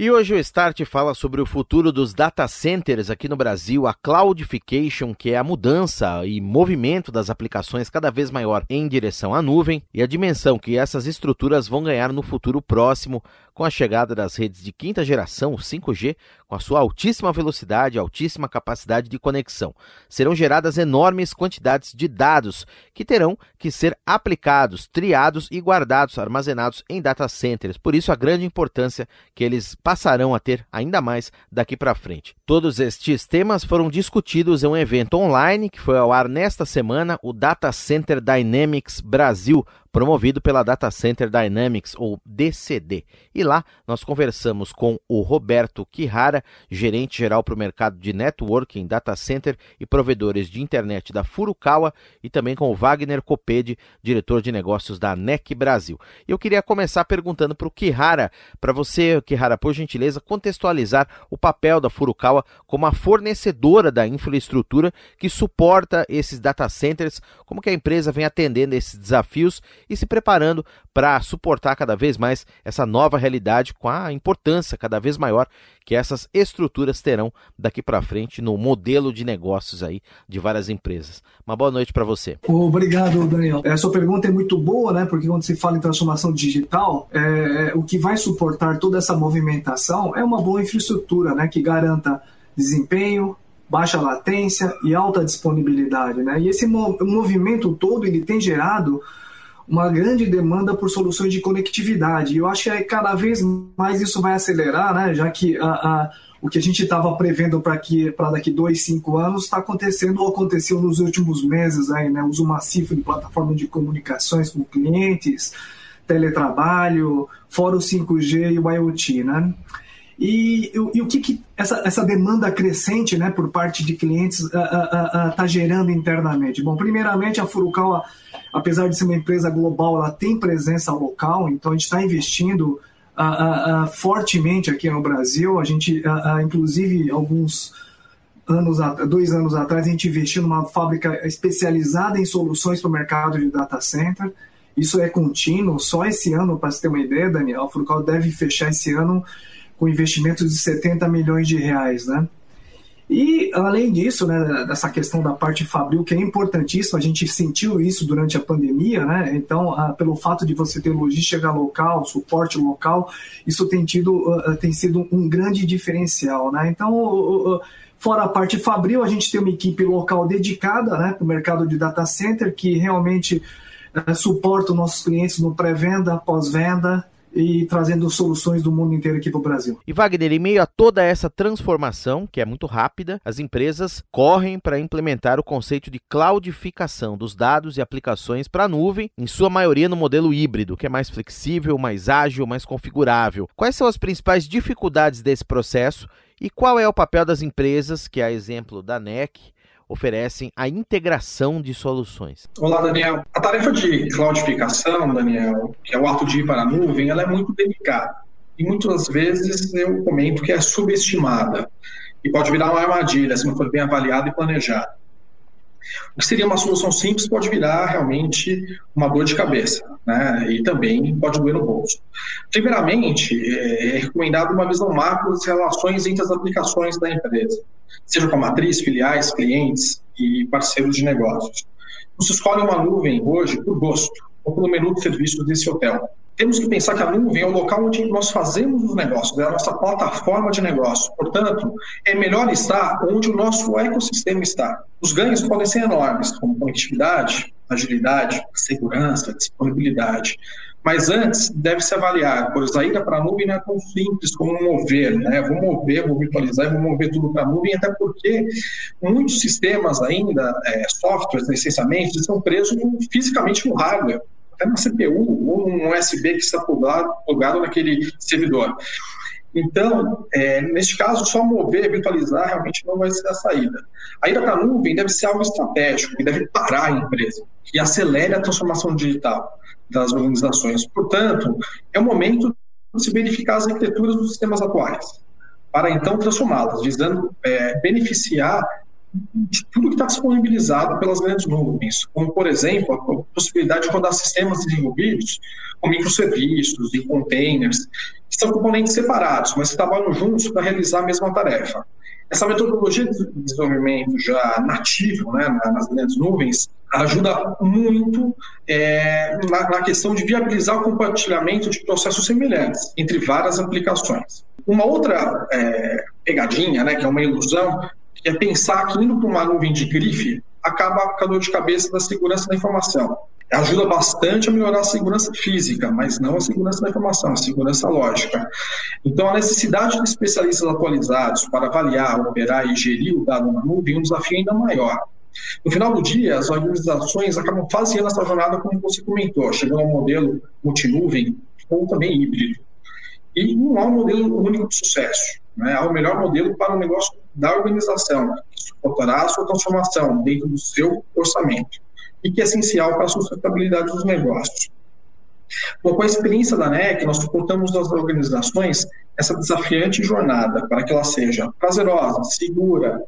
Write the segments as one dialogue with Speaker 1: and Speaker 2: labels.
Speaker 1: E hoje o Start fala sobre o futuro dos data centers aqui no Brasil, a cloudification, que é a mudança e movimento das aplicações cada vez maior em direção à nuvem, e a dimensão que essas estruturas vão ganhar no futuro próximo com a chegada das redes de quinta geração, 5G, com a sua altíssima velocidade e altíssima capacidade de conexão. Serão geradas enormes quantidades de dados que terão que ser aplicados, triados e guardados, armazenados em data centers. Por isso a grande importância que eles passarão a ter ainda mais daqui para frente. Todos estes temas foram discutidos em um evento online que foi ao ar nesta semana, o Data Center Dynamics Brasil, promovido pela Data Center Dynamics, ou DCD. E lá nós conversamos com o Roberto Quihara, gerente geral para o mercado de networking, data center e provedores de internet da Furukawa, e também com o Wagner Copede, diretor de negócios da NEC Brasil. Eu queria começar perguntando para o Quihara, para você, Quihara, por gentileza, contextualizar o papel da Furukawa como a fornecedora da infraestrutura que suporta esses data centers, como que a empresa vem atendendo esses desafios e se preparando para suportar cada vez mais essa nova realidade com a importância cada vez maior que essas estruturas terão daqui para frente no modelo de negócios aí de várias empresas. Uma boa noite para você.
Speaker 2: Obrigado, Daniel. A sua pergunta é muito boa, né? Porque quando se fala em transformação digital, é, o que vai suportar toda essa movimentação é uma boa infraestrutura, né? Que garanta desempenho, baixa latência e alta disponibilidade, né? E esse movimento todo ele tem gerado uma grande demanda por soluções de conectividade. E eu acho que cada vez mais isso vai acelerar, né? já que a, a, o que a gente estava prevendo para daqui dois, cinco anos está acontecendo ou aconteceu nos últimos meses. Aí, né? Uso massivo de plataforma de comunicações com clientes, teletrabalho, fora o 5G e o IoT. Né? E, e, o que, que essa, essa, demanda crescente né, por parte de clientes está gerando internamente? Bom, primeiramente, a Furukawa, apesar de ser uma empresa global, ela tem presença local, então a gente está investindo fortemente aqui no Brasil. A gente, inclusive, alguns anos, dois anos atrás, a gente investiu numa fábrica especializada em soluções para o mercado de data center. Isso é contínuo. Só esse ano, para você ter uma ideia, Daniel, a Furukawa deve fechar esse ano com investimentos de 70 milhões de reais, né? E, além disso, né, dessa questão da parte fabril, que é importantíssima, a gente sentiu isso durante a pandemia, né? Então, ah, pelo fato de você ter logística local, suporte local, isso tem, tido, uh, tem sido um grande diferencial, né? Então, fora a parte fabril, a gente tem uma equipe local dedicada né, para o mercado de data center, que realmente suporta os nossos clientes no pré-venda, pós-venda, e trazendo soluções do mundo inteiro aqui para o Brasil.
Speaker 1: E Wagner, em meio a toda essa transformação, que é muito rápida, as empresas correm para implementar o conceito de cloudificação dos dados e aplicações para a nuvem, em sua maioria no modelo híbrido, que é mais flexível, mais ágil, mais configurável. Quais são as principais dificuldades desse processo e qual é o papel das empresas, que é exemplo da NEC, oferecem a integração de soluções.
Speaker 3: Olá, Daniel. A tarefa de cloudificação, Daniel, que é o ato de ir para a nuvem, ela é muito delicada. E muitas vezes eu comento que é subestimada e pode virar uma armadilha se não for bem avaliada e planejada. O que seria uma solução simples pode virar realmente uma dor de cabeça, né? E também pode doer no bolso. Primeiramente, é recomendado uma visão macro das relações entre as aplicações da empresa, seja com a matriz, filiais, clientes e parceiros de negócios. Se escolhe uma nuvem hoje por gosto ou pelo menu de serviços desse hotel temos que pensar que a nuvem é o local onde nós fazemos os negócios, é a nossa plataforma de negócio. Portanto, é melhor estar onde o nosso ecossistema está. Os ganhos podem ser enormes, como conectividade, agilidade, segurança, disponibilidade. Mas antes, deve-se avaliar, pois a ida para a nuvem não é tão simples como mover, né? Vou mover, vou virtualizar, vou mover tudo para a nuvem, até porque muitos sistemas ainda, é, softwares, essencialmente, estão presos fisicamente no hardware até uma CPU ou um USB que está plugado, plugado naquele servidor. Então, é, neste caso, só mover, virtualizar realmente não vai ser a saída. A ida para a nuvem deve ser algo estratégico, que deve parar a empresa e acelere a transformação digital das organizações. Portanto, é o momento se verificar as arquiteturas dos sistemas atuais, para então transformá-las, visando é, beneficiar de tudo que está disponibilizado pelas grandes nuvens, como, por exemplo, a possibilidade de rodar sistemas desenvolvidos com microserviços e containers, que são componentes separados, mas que trabalham juntos para realizar a mesma tarefa. Essa metodologia de desenvolvimento já nativo né, nas grandes nuvens ajuda muito é, na, na, questão de viabilizar o compartilhamento de processos semelhantes entre várias aplicações. Uma outra é, pegadinha, né, que é uma ilusão, é pensar que indo para uma nuvem de grife acaba com a dor de cabeça da segurança da informação. Ajuda bastante a melhorar a segurança física, mas não a segurança da informação, a segurança lógica. Então, a necessidade de especialistas atualizados para avaliar, operar e gerir o dado na nuvem é um desafio ainda maior. No final do dia, as organizações acabam fazendo essa jornada, como você comentou, chegando a um modelo multinuvem ou também híbrido. E não há um modelo único de sucesso. Né? Há o melhor modelo para o negócio da organização, que suportará a sua transformação dentro do seu orçamento e que é essencial para a sustentabilidade dos negócios. Bom, com a experiência da NEC, nós suportamos nas organizações essa desafiante jornada para que ela seja prazerosa, segura,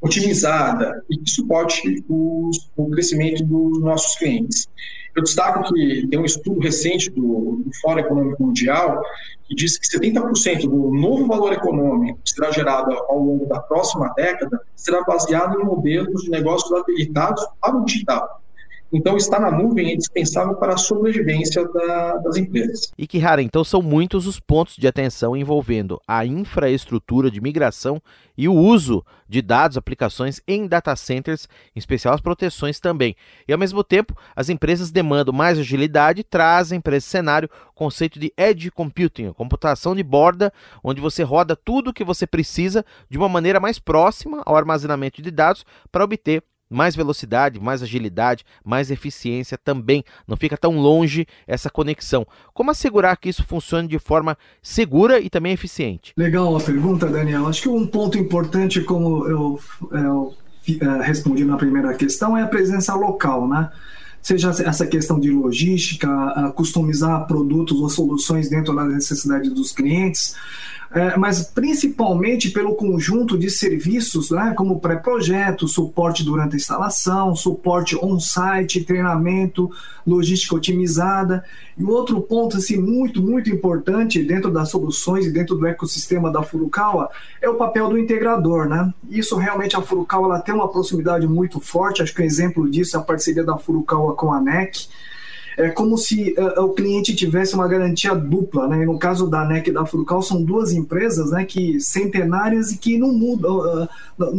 Speaker 3: otimizada e que suporte os, o crescimento dos nossos clientes. Eu destaco que tem um estudo recente do, do Fórum Econômico Mundial que diz que 70% do novo valor econômico que será gerado ao longo da próxima década será baseado em modelos de negócios habilitados para o digital. Então, estar na nuvem é indispensável para a sobrevivência da, das empresas.
Speaker 1: E que, rara, então são muitos os pontos de atenção envolvendo a infraestrutura de migração e o uso de dados, aplicações em data centers, em especial as proteções também. E ao mesmo tempo, as empresas demandam mais agilidade e trazem para esse cenário o conceito de edge computing, a computação de borda, onde você roda tudo o que você precisa de uma maneira mais próxima ao armazenamento de dados para obter mais velocidade, mais agilidade, mais eficiência também. Não fica tão longe essa conexão. Como assegurar que isso funcione de forma segura e também eficiente?
Speaker 2: Legal a pergunta, Daniel. Acho que um ponto importante, como eu, eu, eu respondi na primeira questão, é a presença local, né? seja essa questão de logística, customizar produtos ou soluções dentro das necessidades dos clientes, é, mas principalmente pelo conjunto de serviços, né, como pré-projeto, suporte durante a instalação, suporte on-site, treinamento, logística otimizada. E outro ponto assim, muito, muito importante dentro das soluções e dentro do ecossistema da Furukawa é o papel do integrador. Né? Isso realmente a Furukawa ela tem uma proximidade muito forte, acho que um exemplo disso é a parceria da Furukawa com a NEC é como se uh, o cliente tivesse uma garantia dupla, né? No caso da NEC e da Furucal, são duas empresas, né, que centenárias e que não mudam, uh,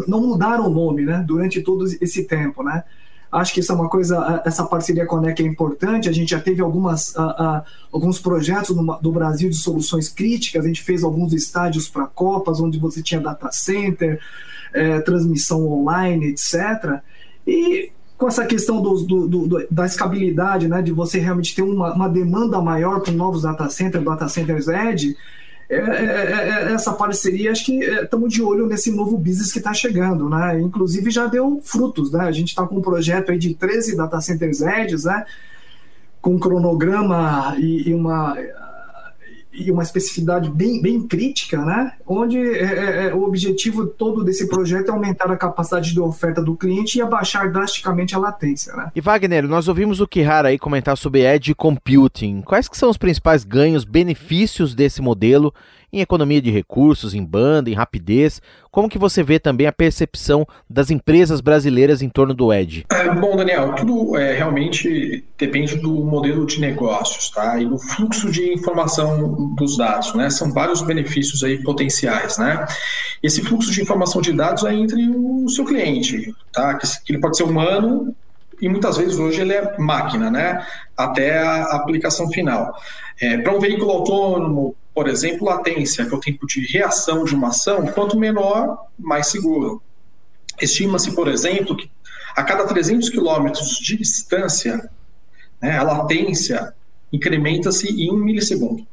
Speaker 2: não mudaram o nome, né, durante todo esse tempo, né? Acho que isso é uma coisa, essa parceria com a NEC é importante. A gente já teve algumas, uh, alguns projetos no, do Brasil de soluções críticas. A gente fez alguns estádios para Copas, onde você tinha data center, transmissão online, etc. E com essa questão do, do, do, da escabilidade, né, de você realmente ter uma, uma demanda maior para novos data centers, data centers edge, é, é, é, é essa parceria, acho que estamos é, de olho nesse novo business que está chegando, né? Inclusive já deu frutos, né? A gente está com um projeto aí de 13 data centers edges, né? Com cronograma e, e uma e uma especificidade bem, bem crítica, né? onde é, é, é, o objetivo todo desse projeto é aumentar a capacidade de oferta do cliente e abaixar drasticamente a latência. Né?
Speaker 1: E Wagner, nós ouvimos o Kihara aí comentar sobre Edge Computing. Quais que são os principais ganhos, benefícios desse modelo em economia de recursos, em banda, em rapidez? Como que você vê também a percepção das empresas brasileiras em torno do Edge?
Speaker 3: É, bom, Daniel, tudo é, realmente depende do modelo de negócios, tá? E do fluxo de informação dos dados, né? São vários benefícios aí potenciais, né? Esse fluxo de informação de dados é entre o seu cliente, tá? Que, ele pode ser humano e muitas vezes hoje ele é máquina, né? Até a aplicação final. É, Para um veículo autônomo, por exemplo, latência, que é o tempo de reação de uma ação, quanto menor, mais seguro. Estima-se, por exemplo, que a cada 300 quilômetros de distância, né, a latência incrementa-se em um milissegundo.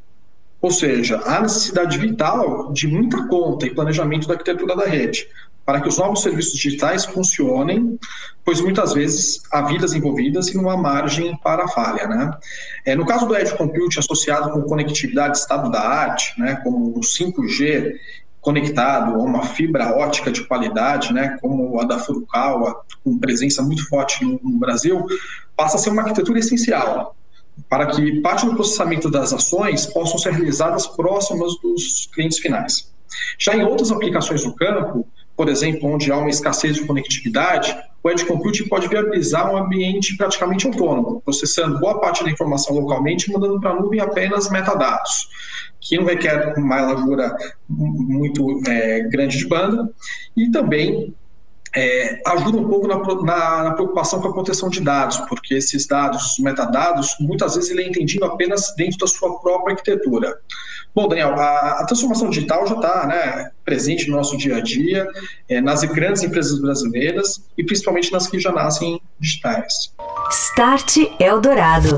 Speaker 3: Ou seja, há necessidade vital de muita conta e planejamento da arquitetura da rede para que os novos serviços digitais funcionem, pois muitas vezes há vidas envolvidas e não há margem para falha. Né? É, no caso do Edge Compute associado com conectividade estado da arte, né, como o 5G conectado a uma fibra ótica de qualidade, né, como a da Furukawa, com presença muito forte no, no Brasil, passa a ser uma arquitetura essencial para que parte do processamento das ações possam ser realizadas próximas dos clientes finais. Já em outras aplicações do campo, por exemplo, onde há uma escassez de conectividade, o Edge Computing pode viabilizar um ambiente praticamente autônomo, processando boa parte da informação localmente e mandando para a nuvem apenas metadados, que não requer uma largura muito é, grande de banda, e também é, ajuda um pouco na, na, na, preocupação com a proteção de dados, porque esses dados, metadados, muitas vezes ele é entendido apenas dentro da sua própria arquitetura. Bom, Daniel, a, a transformação digital já está né, presente no nosso dia a dia, é, nas grandes empresas brasileiras e principalmente nas que já nascem digitais.
Speaker 4: Start Eldorado.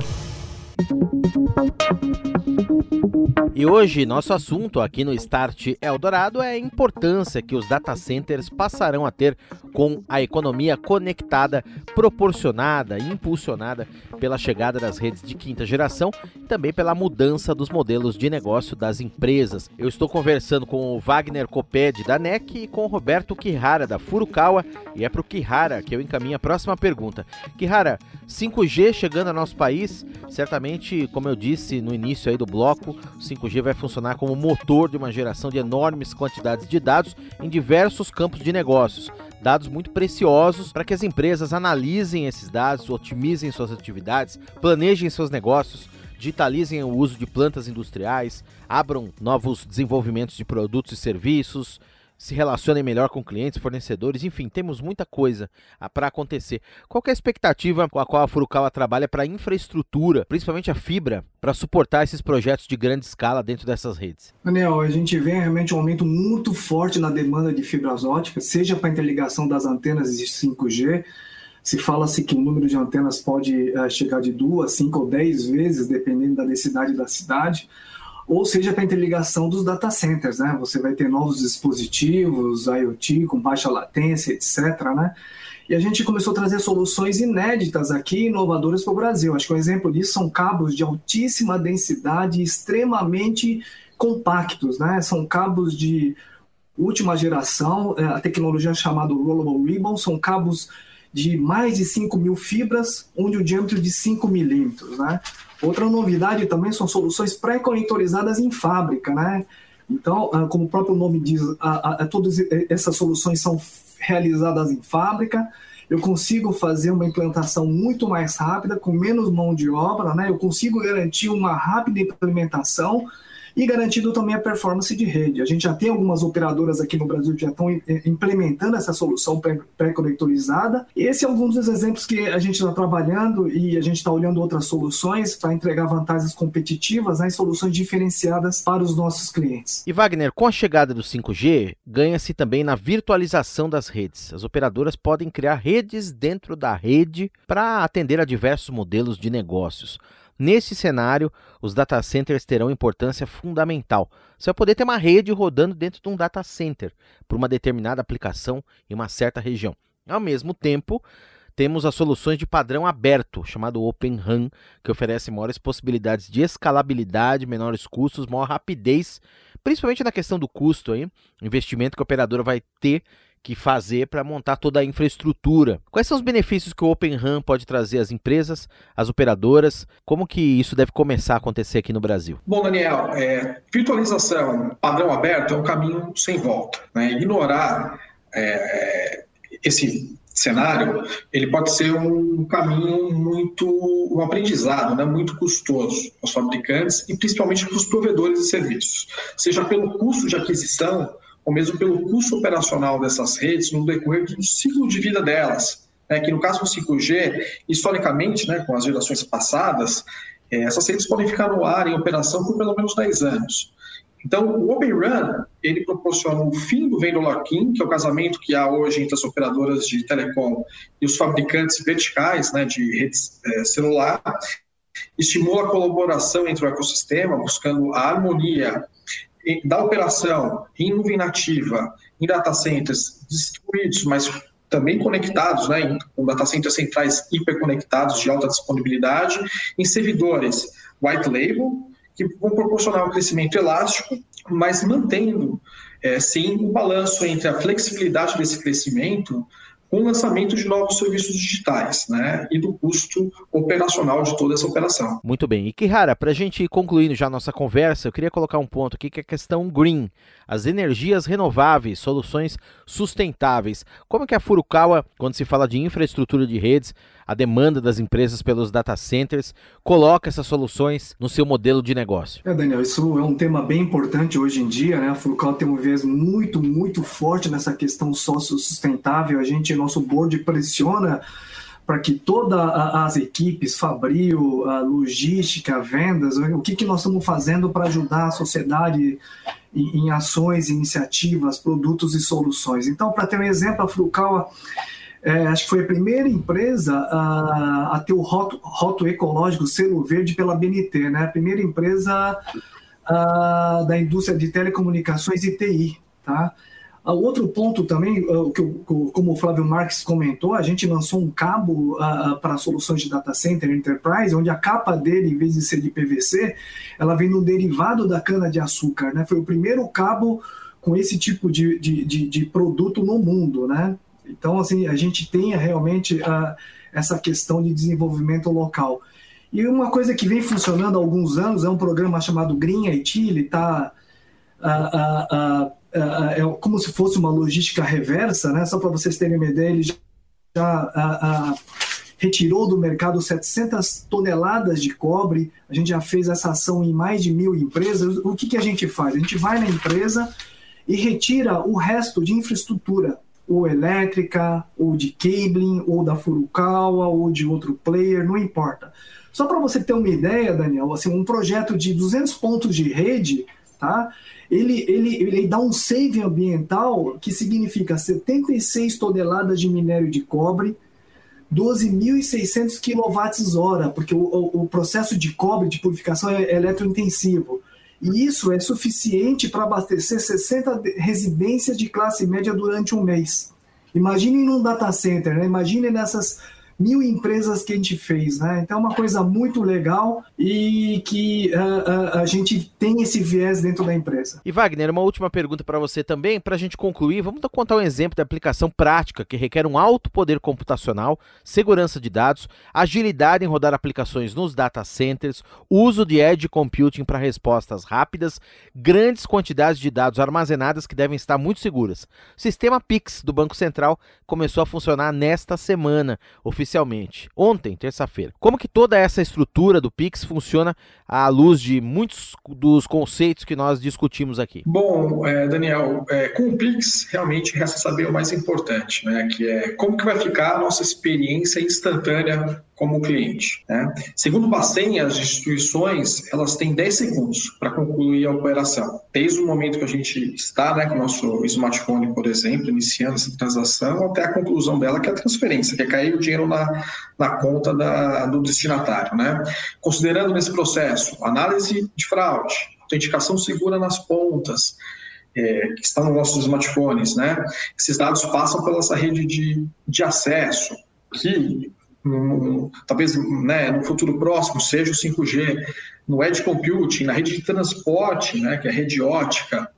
Speaker 1: E hoje, nosso assunto aqui no Start Eldorado é a importância que os data centers passarão a ter com a economia conectada, proporcionada e impulsionada pela chegada das redes de quinta geração e também pela mudança dos modelos de negócio das empresas. Eu estou conversando com o Wagner Coped da NEC e com o Roberto Kihara da Furukawa e é para o Kihara que eu encaminho a próxima pergunta. Kihara, 5G chegando ao nosso país, certamente, como eu disse no início aí do bloco, 5G vai funcionar como motor de uma geração de enormes quantidades de dados em diversos campos de negócios. Dados muito preciosos para que as empresas analisem esses dados, otimizem suas atividades, planejem seus negócios, digitalizem o uso de plantas industriais, abram novos desenvolvimentos de produtos e serviços, se relacionem melhor com clientes, fornecedores, enfim, temos muita coisa para acontecer. Qual é a expectativa com a qual a Furukawa trabalha para a infraestrutura, principalmente a fibra, para suportar esses projetos de grande escala dentro dessas redes?
Speaker 2: Daniel, a gente vê realmente um aumento muito forte na demanda de fibras óticas, seja para a interligação das antenas de 5G, se fala-se que o número de antenas pode uh, chegar de duas, cinco ou dez vezes, dependendo da densidade da cidade ou seja para a interligação dos data centers, né? Você vai ter novos dispositivos, IoT com baixa latência, etc, né? E a gente começou a trazer soluções inéditas aqui, inovadoras para o Brasil. Acho que um exemplo disso são cabos de altíssima densidade, extremamente compactos, né? São cabos de última geração, é, a tecnologia é chamada Rollable Ribbon, são cabos de mais de 5 mil fibras, onde o diâmetro de 5 milímetros, né? Outra novidade também são soluções pré-conectorizadas em fábrica, né? Então, ah, como o próprio nome diz, a, a, todas essas soluções são realizadas em fábrica. Eu consigo fazer uma implantação muito mais rápida, com menos mão de obra, né? Eu consigo garantir uma rápida implementação e garantindo também a performance de rede. A gente já tem algumas operadoras aqui no Brasil que já estão implementando essa solução pré-conectorizada. Esse é um dos exemplos que a gente está trabalhando e a gente está olhando outras soluções para entregar vantagens competitivas né, e soluções diferenciadas para os nossos clientes.
Speaker 1: E Wagner, com a chegada do 5G, ganha-se também na virtualização das redes. As operadoras podem criar redes dentro da rede para atender a diversos modelos de negócios. Nesse cenário, os data centers terão importância fundamental. Você vai poder ter uma rede rodando dentro de um data center por uma determinada aplicação em uma certa região. Ao mesmo tempo, temos as soluções de padrão aberto, chamado Open RAN, que oferece maiores possibilidades de escalabilidade, menores custos, maior rapidez, principalmente na questão do custo, aí, investimento que a operadora vai ter que fazer para montar toda a infraestrutura. Quais são os benefícios que o Open RAN pode trazer às empresas, às operadoras? Como que isso deve começar a acontecer aqui no Brasil?
Speaker 3: Bom, Daniel, é, virtualização padrão aberto é um caminho sem volta. Né? Ignorar é, esse cenário, ele pode ser um caminho muito, um aprendizado, né, muito custoso aos fabricantes e principalmente para os provedores de serviços, seja pelo custo de aquisição ou mesmo pelo custo operacional dessas redes no decorrer do ciclo de vida delas. É que no caso do 5G, historicamente, né, com as gerações passadas, é, essas redes podem ficar no ar em operação por pelo menos 10 anos. Então, o Open Run, ele proporciona o fim do vendor lock-in, que é o casamento que há hoje entre as operadoras de telecom e os fabricantes verticais né, de redes é, celular, estimula a colaboração entre o ecossistema, buscando a harmonia da operação em nuvem nativa, em data centers distribuídos, mas também conectados, né, com data centers centrais hiperconectados de alta disponibilidade, em servidores white label, que vão proporcionar um crescimento elástico, mas mantendo, é, sim, o um balanço entre a flexibilidade desse crescimento com o lançamento de novos serviços digitais né, e do custo operacional de toda essa operação.
Speaker 1: Muito bem. E Kihara, para a gente ir concluindo já a nossa conversa, eu queria colocar um ponto aqui que é a questão green, as energias renováveis, soluções sustentáveis. Como que a Furukawa, quando se fala de infraestrutura de redes, a demanda das empresas pelos data centers, coloca essas soluções no seu modelo de negócio?
Speaker 2: É, Daniel, isso é um tema bem importante hoje em dia, né? A Furukawa tem um viés muito, muito forte nessa questão sócio-sustentável. A gente, nosso board pressiona para que todas as equipes, Fabril, logística, vendas, o que, que nós estamos fazendo para ajudar a sociedade em, em, ações, iniciativas, produtos e soluções. Então, para ter um exemplo, a Furukawa é, acho que foi a primeira empresa a, a ter o rótulo, rótulo, ecológico selo verde pela BNT, né? A primeira empresa a, da indústria de telecomunicações e TI, tá? Outro ponto também, que como o Flávio Marques comentou, a gente lançou um cabo para soluções de data center enterprise, onde a capa dele, em vez de ser de PVC, ela vem no derivado da cana de açúcar, né? Foi o primeiro cabo com esse tipo de, de, de, de produto no mundo, né? Então, assim, a gente tem realmente uh, essa questão de desenvolvimento local. E uma coisa que vem funcionando há alguns anos é um programa chamado Green IT, ele está uh, uh, é como se fosse uma logística reversa, né? só para vocês terem uma ideia, ele já retirou do mercado 700 toneladas de cobre, a gente já fez essa ação em mais de mil empresas. O que, que a gente faz? A gente vai na empresa e retira o resto de infraestrutura ou elétrica, ou de cabling, ou da Furukawa, ou de outro player, não importa. Só para você ter uma ideia, Daniel, assim, um projeto de 200 pontos de rede, tá? Ele, ele, ele dá um save ambiental que significa 76 toneladas de minério de cobre, 12.600 kWh, porque o, o, o, processo de cobre de purificação é, eletrointensivo. E isso é suficiente para abastecer 60 residências de classe média durante um mês. Imaginem num data center, né? imaginem nessas mil empresas que a gente fez, né? Então é uma coisa muito legal e que uh, uh, a gente tem esse viés dentro da empresa.
Speaker 1: E Wagner, uma última pergunta para você também, para a gente concluir, vamos contar um exemplo de aplicação prática que requer um alto poder computacional, segurança de dados, agilidade em rodar aplicações nos data centers, uso de edge computing para respostas rápidas, grandes quantidades de dados armazenadas que devem estar muito seguras. O sistema Pix do Banco Central começou a funcionar nesta semana, oficialmente, ontem, terça-feira. Como que toda essa estrutura do Pix funciona à luz de muitos dos conceitos que nós discutimos aqui?
Speaker 3: Bom, é, Daniel, é, com o Pix realmente resta saber o mais importante, né, que é como que vai ficar a nossa experiência instantânea como cliente. Né? Segundo o Bacen, as instituições elas têm 10 segundos para concluir a operação. Desde o momento que a gente está né, com o nosso smartphone, por exemplo, iniciando essa transação, até a conclusão dela, que é a transferência, que é cair o dinheiro na, na conta da, do destinatário. Né? Considerando nesse processo análise de fraude, autenticação segura nas pontas, é, que estão nos nossos smartphones, né? Esses dados passam pela essa rede de, de acesso, que talvez né, no futuro próximo seja o 5G, no edge computing, na rede de transporte, né, que é rede ótica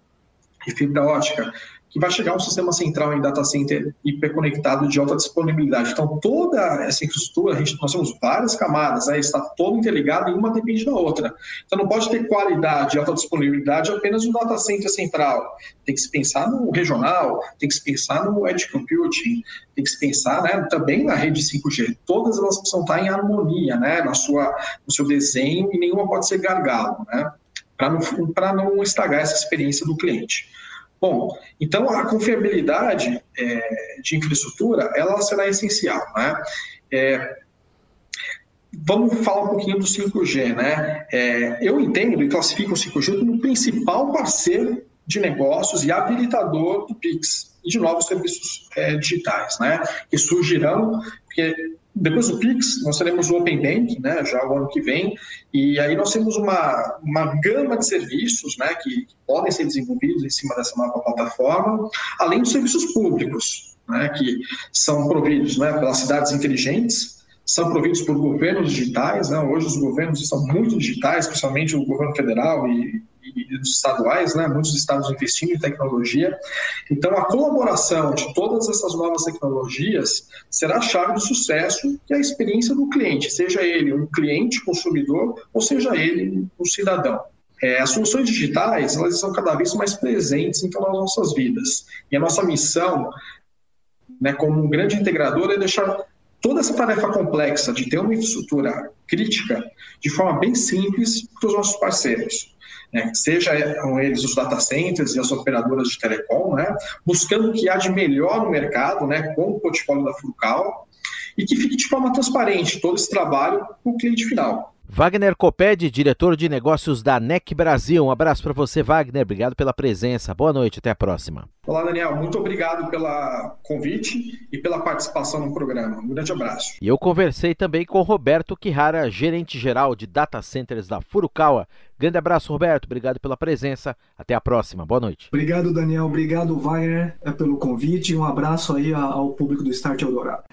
Speaker 3: e fibra ótica, que vai chegar um sistema central em data center hiperconectado de alta disponibilidade. Então, toda essa infraestrutura, gente, nós temos várias camadas, aí está todo interligado e uma depende da outra. Então, não pode ter qualidade e alta disponibilidade apenas no data center central. Tem que se pensar no regional, tem que se pensar no edge computing, tem que se pensar né, também na rede 5G. Todas elas precisam estar em harmonia né, na sua, no seu desenho e nenhuma pode ser gargalo, né, para não, não estragar essa experiência do cliente. Bom, então a confiabilidade é, de infraestrutura ela será essencial, né? É, vamos falar um pouquinho do 5G, né? É, eu entendo e classifico o 5G como o principal parceiro de negócios e habilitador do Pix e de novos serviços é, digitais, né? Que surgirão, porque depois do Pix, nós teremos o Open Bank, né, já o ano que vem, e aí nós temos uma, uma gama de serviços né, que, que podem ser desenvolvidos em cima dessa nova plataforma, além dos serviços públicos, né, que são providos né, pelas cidades inteligentes, são providos por governos digitais. Né? Hoje os governos são muito digitais, principalmente o governo federal e, e os estaduais, né? muitos estados investindo em tecnologia. Então, a colaboração de todas essas novas tecnologias será a chave do sucesso e a experiência do cliente, seja ele um cliente consumidor ou seja ele um cidadão. É, as soluções digitais elas são cada vez mais presentes em todas as nossas vidas. E a nossa missão, né, como um grande integrador, é deixar toda essa tarefa complexa de ter uma infraestrutura crítica de forma bem simples para os nossos parceiros. Né? Sejam eles os data centers e as operadoras de telecom, né? buscando o que há de melhor no mercado, né? com o portfólio da Furcal, e que fique de forma transparente todo esse trabalho para o cliente final.
Speaker 1: Wagner Coped, diretor de negócios da NEC Brasil. Um abraço para você, Wagner. Obrigado pela presença. Boa noite, até a próxima.
Speaker 3: Olá, Daniel. Muito obrigado pelo convite e pela participação no programa. Um grande abraço.
Speaker 1: E eu conversei também com Roberto Quihara, gerente geral de data centers da Furukawa. Grande abraço, Roberto. Obrigado pela presença. Até a próxima. Boa noite.
Speaker 2: Obrigado, Daniel. Obrigado, Wagner, é, pelo convite. Um abraço aí ao público do Start Eldorado.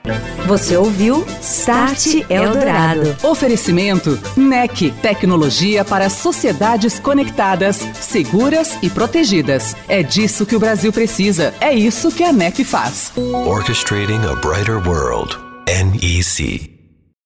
Speaker 4: Você ouviu Start Eldorado.
Speaker 5: Oferecimento NEC. Tecnologia para sociedades conectadas, seguras e protegidas. É disso que o Brasil precisa. É isso que a NEC faz.
Speaker 6: Orchestrating a Brighter World. NEC.